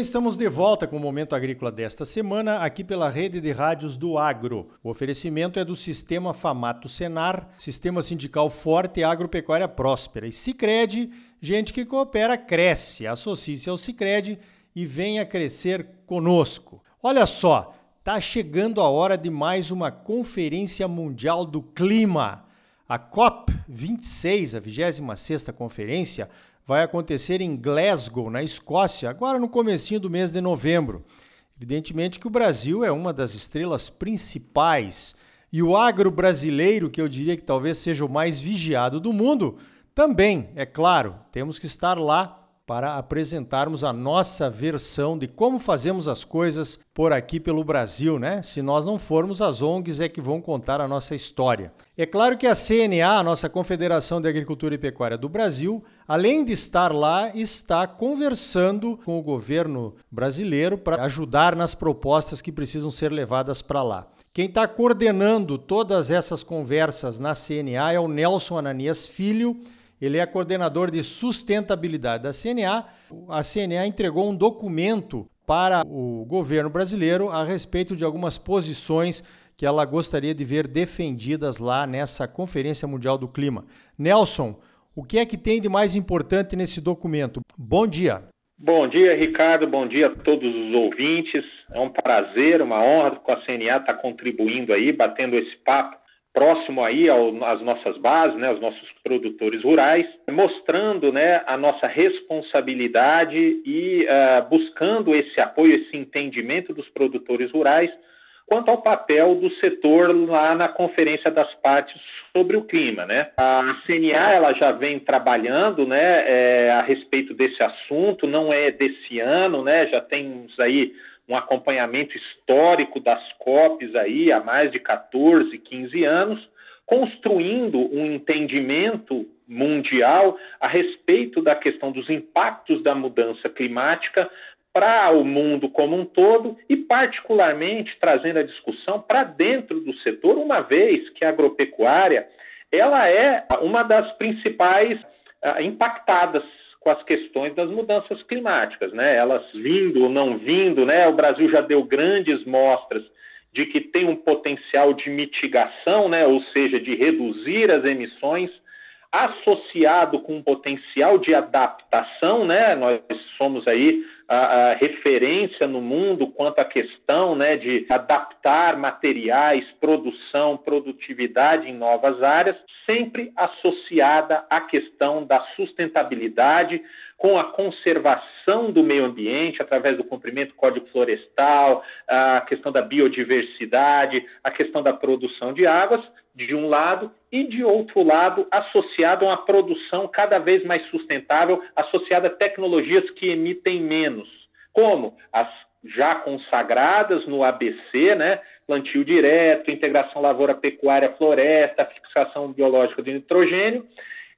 estamos de volta com o Momento Agrícola desta semana, aqui pela rede de rádios do Agro. O oferecimento é do Sistema Famato Senar, Sistema Sindical Forte e Agropecuária Próspera. E Cicred, gente que coopera, cresce. Associe-se ao Cicred e venha crescer conosco. Olha só, tá chegando a hora de mais uma Conferência Mundial do Clima. A COP26, a 26ª conferência, vai acontecer em Glasgow, na Escócia, agora no comecinho do mês de novembro. Evidentemente que o Brasil é uma das estrelas principais e o agro brasileiro, que eu diria que talvez seja o mais vigiado do mundo, também, é claro, temos que estar lá para apresentarmos a nossa versão de como fazemos as coisas por aqui pelo Brasil, né? Se nós não formos, as ONGs é que vão contar a nossa história. É claro que a CNA, a nossa Confederação de Agricultura e Pecuária do Brasil, além de estar lá, está conversando com o governo brasileiro para ajudar nas propostas que precisam ser levadas para lá. Quem está coordenando todas essas conversas na CNA é o Nelson Ananias Filho ele é coordenador de sustentabilidade da CNA. A CNA entregou um documento para o governo brasileiro a respeito de algumas posições que ela gostaria de ver defendidas lá nessa Conferência Mundial do Clima. Nelson, o que é que tem de mais importante nesse documento? Bom dia. Bom dia, Ricardo. Bom dia a todos os ouvintes. É um prazer, uma honra com a CNA estar contribuindo aí, batendo esse papo próximo aí ao, às nossas bases, né, aos nossos produtores rurais, mostrando né, a nossa responsabilidade e uh, buscando esse apoio, esse entendimento dos produtores rurais quanto ao papel do setor lá na Conferência das Partes sobre o clima. Né? A CNA ela já vem trabalhando né, é, a respeito desse assunto, não é desse ano, né, já temos aí um acompanhamento histórico das COPs aí há mais de 14, 15 anos, construindo um entendimento mundial a respeito da questão dos impactos da mudança climática para o mundo como um todo e, particularmente, trazendo a discussão para dentro do setor, uma vez que a agropecuária ela é uma das principais uh, impactadas com as questões das mudanças climáticas, né? Elas vindo ou não vindo, né? O Brasil já deu grandes mostras de que tem um potencial de mitigação, né? Ou seja, de reduzir as emissões, associado com um potencial de adaptação, né? Nós somos aí a, a, referência no mundo quanto à questão né, de adaptar materiais, produção, produtividade em novas áreas, sempre associada à questão da sustentabilidade, com a conservação do meio ambiente através do cumprimento do Código Florestal, a questão da biodiversidade, a questão da produção de águas, de um lado, e de outro lado, associado a uma produção cada vez mais sustentável, associada a tecnologias que emitem menos, como as já consagradas no ABC, né? Plantio direto, integração lavoura-pecuária-floresta, fixação biológica de nitrogênio,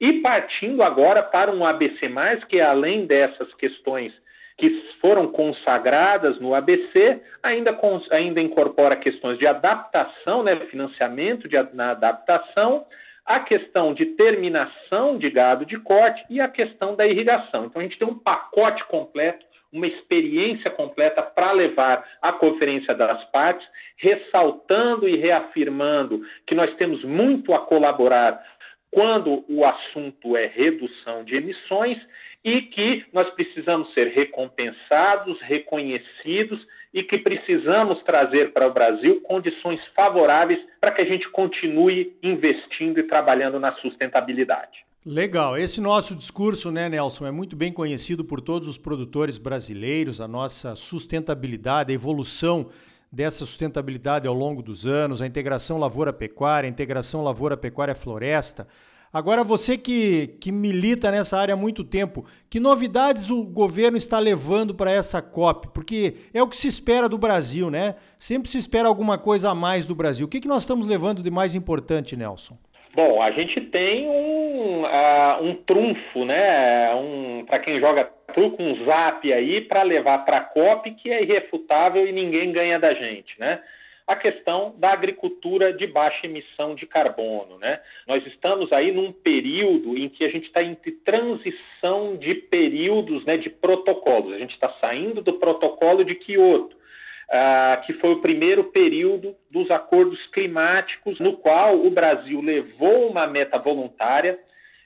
e partindo agora para um ABC, que além dessas questões que foram consagradas no ABC, ainda, ainda incorpora questões de adaptação, né, financiamento de, na adaptação, a questão de terminação de gado de corte e a questão da irrigação. Então, a gente tem um pacote completo, uma experiência completa para levar à Conferência das Partes, ressaltando e reafirmando que nós temos muito a colaborar quando o assunto é redução de emissões e que nós precisamos ser recompensados, reconhecidos e que precisamos trazer para o Brasil condições favoráveis para que a gente continue investindo e trabalhando na sustentabilidade. Legal. Esse nosso discurso, né, Nelson, é muito bem conhecido por todos os produtores brasileiros, a nossa sustentabilidade, a evolução dessa sustentabilidade ao longo dos anos, a integração lavoura-pecuária, a integração lavoura-pecuária-floresta. Agora, você que, que milita nessa área há muito tempo, que novidades o governo está levando para essa COP? Porque é o que se espera do Brasil, né? Sempre se espera alguma coisa a mais do Brasil. O que, que nós estamos levando de mais importante, Nelson? Bom, a gente tem um, uh, um trunfo, né? Um, para quem joga truco, um zap aí para levar para a COP que é irrefutável e ninguém ganha da gente, né? A questão da agricultura de baixa emissão de carbono. Né? Nós estamos aí num período em que a gente está entre transição de períodos né, de protocolos. A gente está saindo do protocolo de Kyoto, uh, que foi o primeiro período dos acordos climáticos, no qual o Brasil levou uma meta voluntária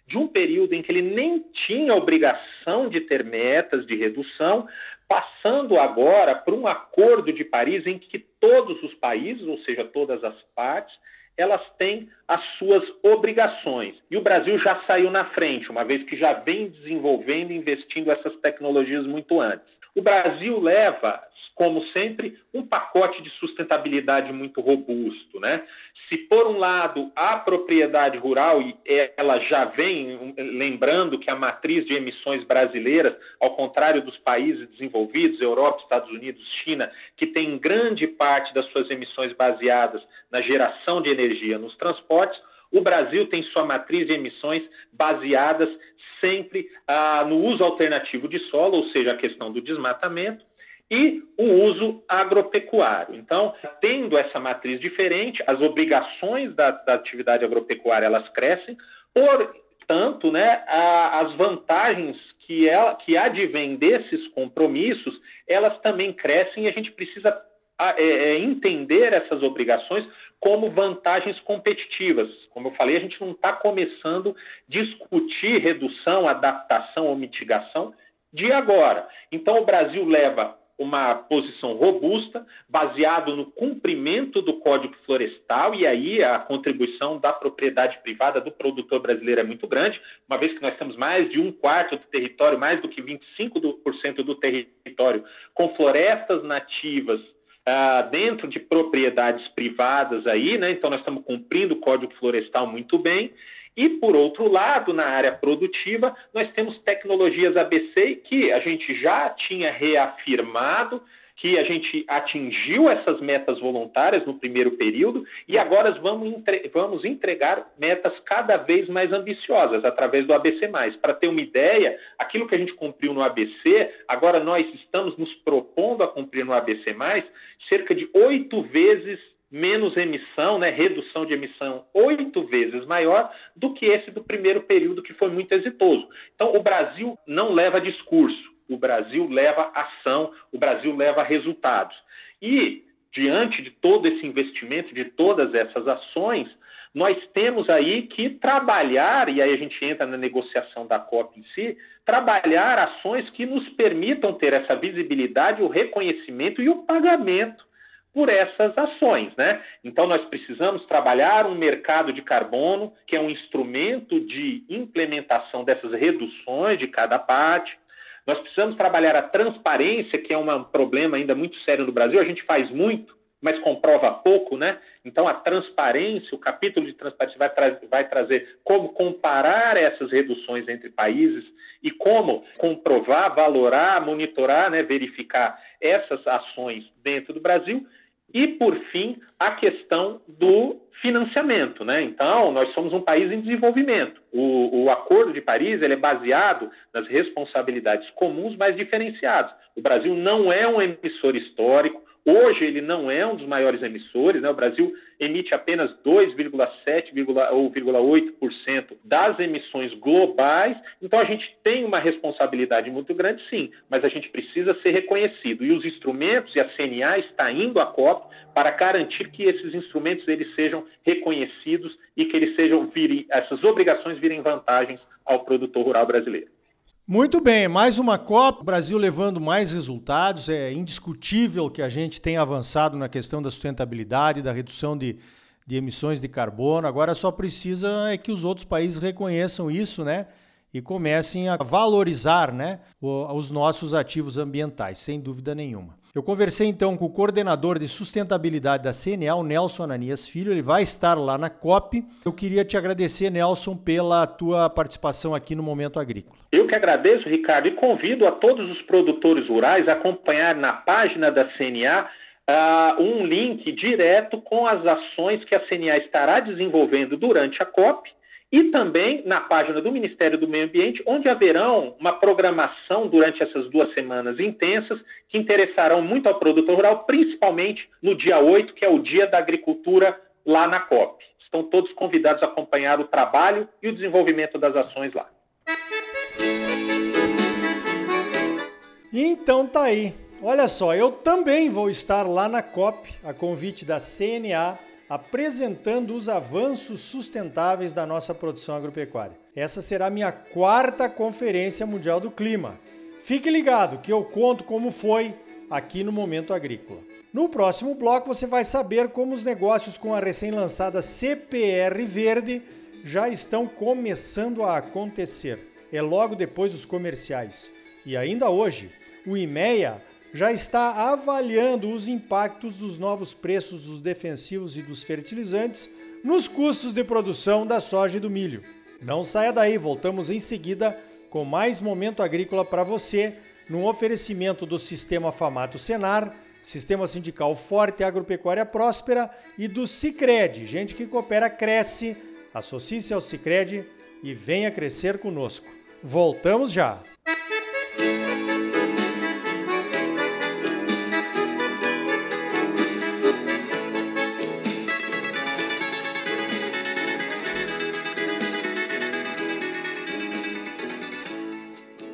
de um período em que ele nem tinha obrigação de ter metas de redução, passando agora para um acordo de Paris em que todos os países, ou seja, todas as partes, elas têm as suas obrigações. E o Brasil já saiu na frente, uma vez que já vem desenvolvendo e investindo essas tecnologias muito antes. O Brasil leva como sempre, um pacote de sustentabilidade muito robusto. Né? Se, por um lado, a propriedade rural, e ela já vem, lembrando que a matriz de emissões brasileiras, ao contrário dos países desenvolvidos, Europa, Estados Unidos, China, que tem grande parte das suas emissões baseadas na geração de energia nos transportes, o Brasil tem sua matriz de emissões baseadas sempre ah, no uso alternativo de solo, ou seja, a questão do desmatamento, e o uso agropecuário. Então, tendo essa matriz diferente, as obrigações da, da atividade agropecuária elas crescem, portanto, né, a, as vantagens que, ela, que advêm desses compromissos, elas também crescem e a gente precisa é, é, entender essas obrigações como vantagens competitivas. Como eu falei, a gente não está começando a discutir redução, adaptação ou mitigação de agora. Então, o Brasil leva uma posição robusta, baseado no cumprimento do Código Florestal, e aí a contribuição da propriedade privada do produtor brasileiro é muito grande, uma vez que nós temos mais de um quarto do território, mais do que 25% do território, com florestas nativas uh, dentro de propriedades privadas aí, né? Então nós estamos cumprindo o Código Florestal muito bem. E, por outro lado, na área produtiva, nós temos tecnologias ABC que a gente já tinha reafirmado que a gente atingiu essas metas voluntárias no primeiro período e agora vamos, entre vamos entregar metas cada vez mais ambiciosas através do ABC. Para ter uma ideia, aquilo que a gente cumpriu no ABC, agora nós estamos nos propondo a cumprir no ABC, cerca de oito vezes menos emissão, né, redução de emissão oito vezes maior do que esse do primeiro período, que foi muito exitoso. Então, o Brasil não leva discurso, o Brasil leva ação, o Brasil leva resultados. E, diante de todo esse investimento, de todas essas ações, nós temos aí que trabalhar, e aí a gente entra na negociação da COP em si, trabalhar ações que nos permitam ter essa visibilidade, o reconhecimento e o pagamento por essas ações, né? Então nós precisamos trabalhar um mercado de carbono, que é um instrumento de implementação dessas reduções de cada parte. Nós precisamos trabalhar a transparência, que é um problema ainda muito sério no Brasil. A gente faz muito, mas comprova pouco, né? Então, a transparência, o capítulo de transparência vai, tra vai, trazer como comparar essas reduções entre países e como comprovar, valorar, monitorar, né, verificar essas ações dentro do Brasil. E, por fim, a questão do financiamento. Né? Então, nós somos um país em desenvolvimento. O, o Acordo de Paris ele é baseado nas responsabilidades comuns, mas diferenciadas. O Brasil não é um emissor histórico, Hoje ele não é um dos maiores emissores, né? o Brasil emite apenas 2,7 ou 0,8% das emissões globais, então a gente tem uma responsabilidade muito grande, sim, mas a gente precisa ser reconhecido e os instrumentos e a CNA está indo à COP para garantir que esses instrumentos eles sejam reconhecidos e que eles sejam virem, essas obrigações virem vantagens ao produtor rural brasileiro. Muito bem, mais uma Copa, o Brasil levando mais resultados. É indiscutível que a gente tem avançado na questão da sustentabilidade, da redução de, de emissões de carbono. Agora só precisa é que os outros países reconheçam isso, né? E comecem a valorizar né, os nossos ativos ambientais, sem dúvida nenhuma. Eu conversei então com o coordenador de sustentabilidade da CNA, o Nelson Ananias Filho, ele vai estar lá na COP. Eu queria te agradecer, Nelson, pela tua participação aqui no Momento Agrícola. Eu que agradeço, Ricardo, e convido a todos os produtores rurais a acompanhar na página da CNA uh, ah, um link direto com as ações que a CNA estará desenvolvendo durante a COP e também na página do Ministério do Meio Ambiente, onde haverão uma programação durante essas duas semanas intensas que interessarão muito ao produtor rural, principalmente no dia 8, que é o Dia da Agricultura lá na COP. Estão todos convidados a acompanhar o trabalho e o desenvolvimento das ações lá. Então tá aí. Olha só, eu também vou estar lá na COP, a convite da CNA, apresentando os avanços sustentáveis da nossa produção agropecuária. Essa será minha quarta Conferência Mundial do Clima. Fique ligado que eu conto como foi aqui no Momento Agrícola. No próximo bloco você vai saber como os negócios com a recém-lançada CPR Verde já estão começando a acontecer. É logo depois dos comerciais. E ainda hoje, o IMEA já está avaliando os impactos dos novos preços dos defensivos e dos fertilizantes nos custos de produção da soja e do milho. Não saia daí, voltamos em seguida com mais momento agrícola para você, num oferecimento do Sistema Famato Senar, Sistema Sindical Forte Agropecuária Próspera e do Cicred. Gente que coopera cresce. Associe-se ao Cicred e venha crescer conosco. Voltamos já!